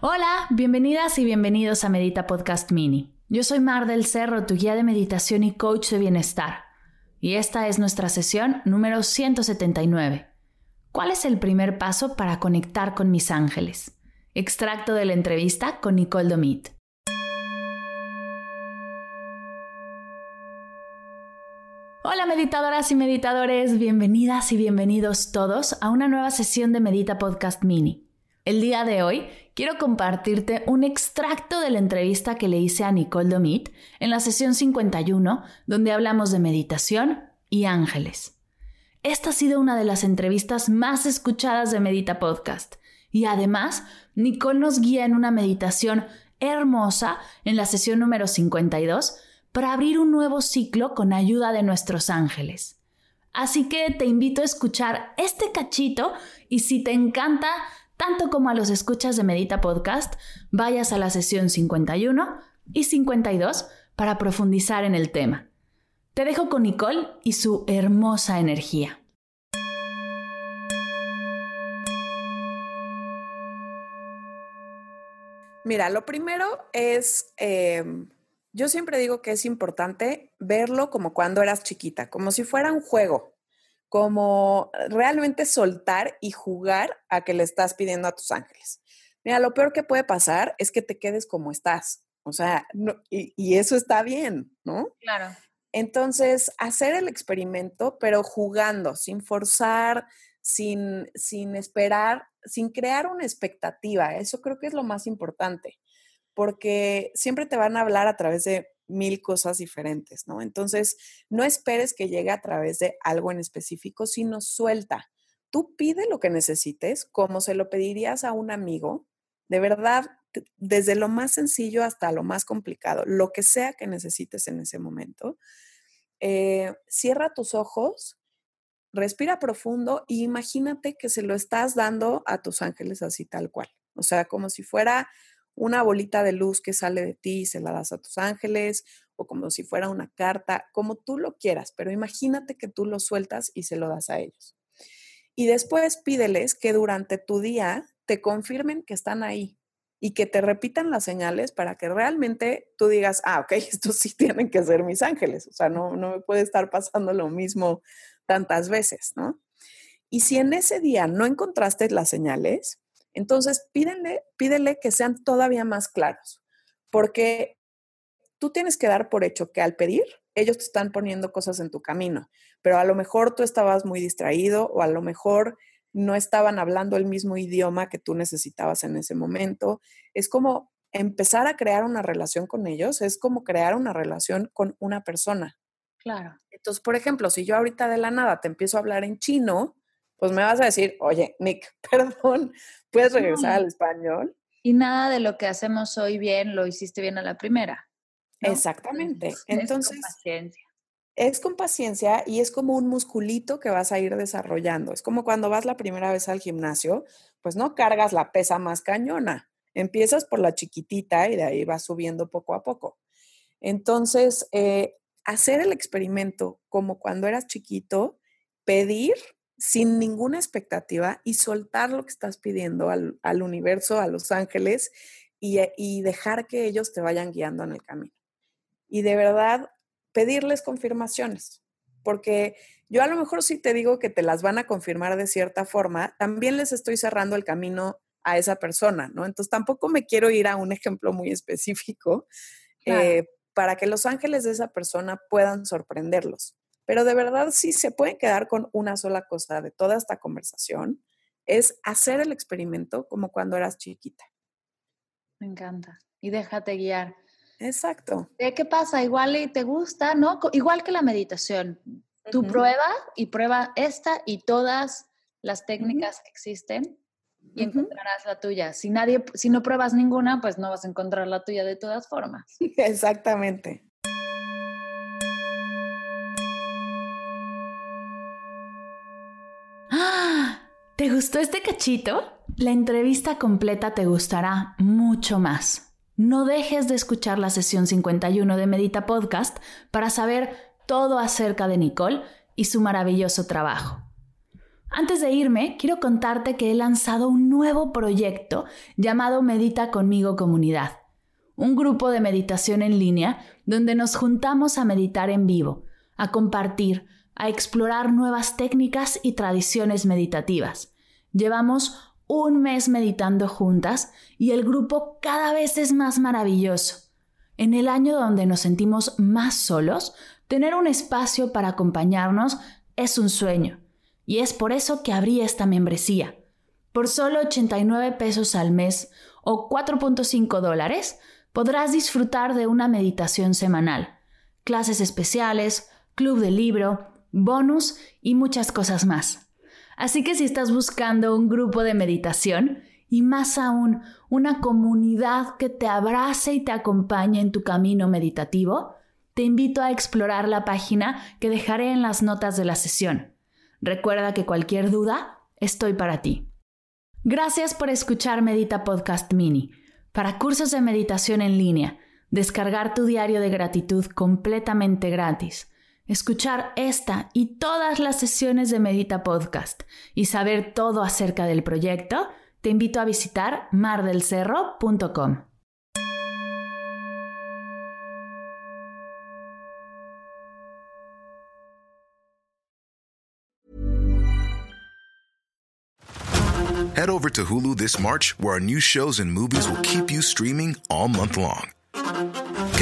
Hola, bienvenidas y bienvenidos a Medita Podcast Mini. Yo soy Mar del Cerro, tu guía de meditación y coach de bienestar. Y esta es nuestra sesión número 179. ¿Cuál es el primer paso para conectar con mis ángeles? Extracto de la entrevista con Nicole Domit. Hola meditadoras y meditadores, bienvenidas y bienvenidos todos a una nueva sesión de Medita Podcast Mini. El día de hoy quiero compartirte un extracto de la entrevista que le hice a Nicole Domit en la sesión 51, donde hablamos de meditación y ángeles. Esta ha sido una de las entrevistas más escuchadas de Medita Podcast y además Nicole nos guía en una meditación hermosa en la sesión número 52 para abrir un nuevo ciclo con ayuda de nuestros ángeles. Así que te invito a escuchar este cachito y si te encanta, tanto como a los escuchas de Medita Podcast, vayas a la sesión 51 y 52 para profundizar en el tema. Te dejo con Nicole y su hermosa energía. Mira, lo primero es, eh, yo siempre digo que es importante verlo como cuando eras chiquita, como si fuera un juego como realmente soltar y jugar a que le estás pidiendo a tus ángeles. Mira, lo peor que puede pasar es que te quedes como estás, o sea, y, eso está bien, ¿no? Claro. Entonces, hacer el experimento, pero jugando, sin forzar, sin, sin esperar, sin crear una expectativa. Eso creo que es lo más importante, porque siempre te van a hablar a través de mil cosas diferentes, ¿no? Entonces, no esperes que llegue a través de algo en específico, sino suelta. Tú pide lo que necesites, como se lo pedirías a un amigo, de verdad, desde lo más sencillo hasta lo más complicado, lo que sea que necesites en ese momento. Eh, cierra tus ojos, respira profundo y imagínate que se lo estás dando a tus ángeles así tal cual. O sea, como si fuera una bolita de luz que sale de ti y se la das a tus ángeles, o como si fuera una carta, como tú lo quieras, pero imagínate que tú lo sueltas y se lo das a ellos. Y después pídeles que durante tu día te confirmen que están ahí y que te repitan las señales para que realmente tú digas, ah, ok, estos sí tienen que ser mis ángeles, o sea, no, no me puede estar pasando lo mismo tantas veces, ¿no? Y si en ese día no encontraste las señales, entonces, pídele, pídele que sean todavía más claros, porque tú tienes que dar por hecho que al pedir, ellos te están poniendo cosas en tu camino, pero a lo mejor tú estabas muy distraído o a lo mejor no estaban hablando el mismo idioma que tú necesitabas en ese momento. Es como empezar a crear una relación con ellos, es como crear una relación con una persona. Claro. Entonces, por ejemplo, si yo ahorita de la nada te empiezo a hablar en chino, pues me vas a decir, oye, Nick, perdón, ¿puedes regresar al español? Y nada de lo que hacemos hoy bien lo hiciste bien a la primera. Exactamente. Entonces, paciencia. es con paciencia y es como un musculito que vas a ir desarrollando. Es como cuando vas la primera vez al gimnasio, pues no cargas la pesa más cañona. Empiezas por la chiquitita y de ahí vas subiendo poco a poco. Entonces, eh, hacer el experimento como cuando eras chiquito, pedir sin ninguna expectativa y soltar lo que estás pidiendo al, universo, a los ángeles y, y dejar que ellos te vayan guiando en el camino. Y de verdad, pedirles confirmaciones, porque yo a lo mejor si te digo que te las van a confirmar de cierta forma, también les estoy cerrando el camino a esa persona, ¿no? Entonces tampoco me quiero ir a un ejemplo muy específico eh, para que los ángeles de esa persona puedan sorprenderlos. Pero de verdad, si se pueden quedar con una sola cosa de toda esta conversación, es hacer el experimento como cuando eras chiquita. Me encanta. Y déjate guiar. Exacto. ¿Qué pasa? Igual y te gusta, ¿no? Igual que la meditación. Tú prueba y prueba esta y todas las técnicas que existen y encontrarás la tuya. Si nadie, si no pruebas ninguna, pues no vas a encontrar la tuya de todas formas. Exactamente. ¿Te gustó este cachito? La entrevista completa te gustará mucho más. No dejes de escuchar la sesión 51 de Medita Podcast para saber todo acerca de Nicole y su maravilloso trabajo. Antes de irme, quiero contarte que he lanzado un nuevo proyecto llamado Medita conmigo Comunidad, un grupo de meditación en línea donde nos juntamos a meditar en vivo, a compartir, a explorar nuevas técnicas y tradiciones meditativas. Llevamos un mes meditando juntas y el grupo cada vez es más maravilloso. En el año donde nos sentimos más solos, tener un espacio para acompañarnos es un sueño. Y es por eso que abrí esta membresía. Por solo 89 pesos al mes o 4.5 dólares, podrás disfrutar de una meditación semanal, clases especiales, club de libro, bonus y muchas cosas más. Así que si estás buscando un grupo de meditación y más aún una comunidad que te abrace y te acompañe en tu camino meditativo, te invito a explorar la página que dejaré en las notas de la sesión. Recuerda que cualquier duda, estoy para ti. Gracias por escuchar Medita Podcast Mini. Para cursos de meditación en línea, descargar tu diario de gratitud completamente gratis escuchar esta y todas las sesiones de Medita Podcast y saber todo acerca del proyecto, te invito a visitar mardelcerro.com. Head over to Hulu this March, where our new shows and movies will keep you streaming all month long.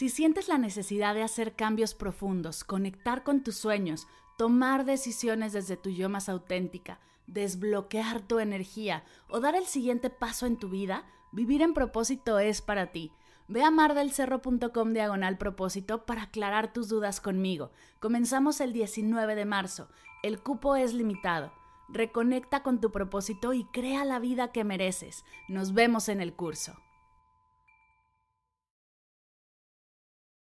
Si sientes la necesidad de hacer cambios profundos, conectar con tus sueños, tomar decisiones desde tu yo más auténtica, desbloquear tu energía o dar el siguiente paso en tu vida, vivir en propósito es para ti. Ve a mardelcerro.com diagonal propósito para aclarar tus dudas conmigo. Comenzamos el 19 de marzo. El cupo es limitado. Reconecta con tu propósito y crea la vida que mereces. Nos vemos en el curso.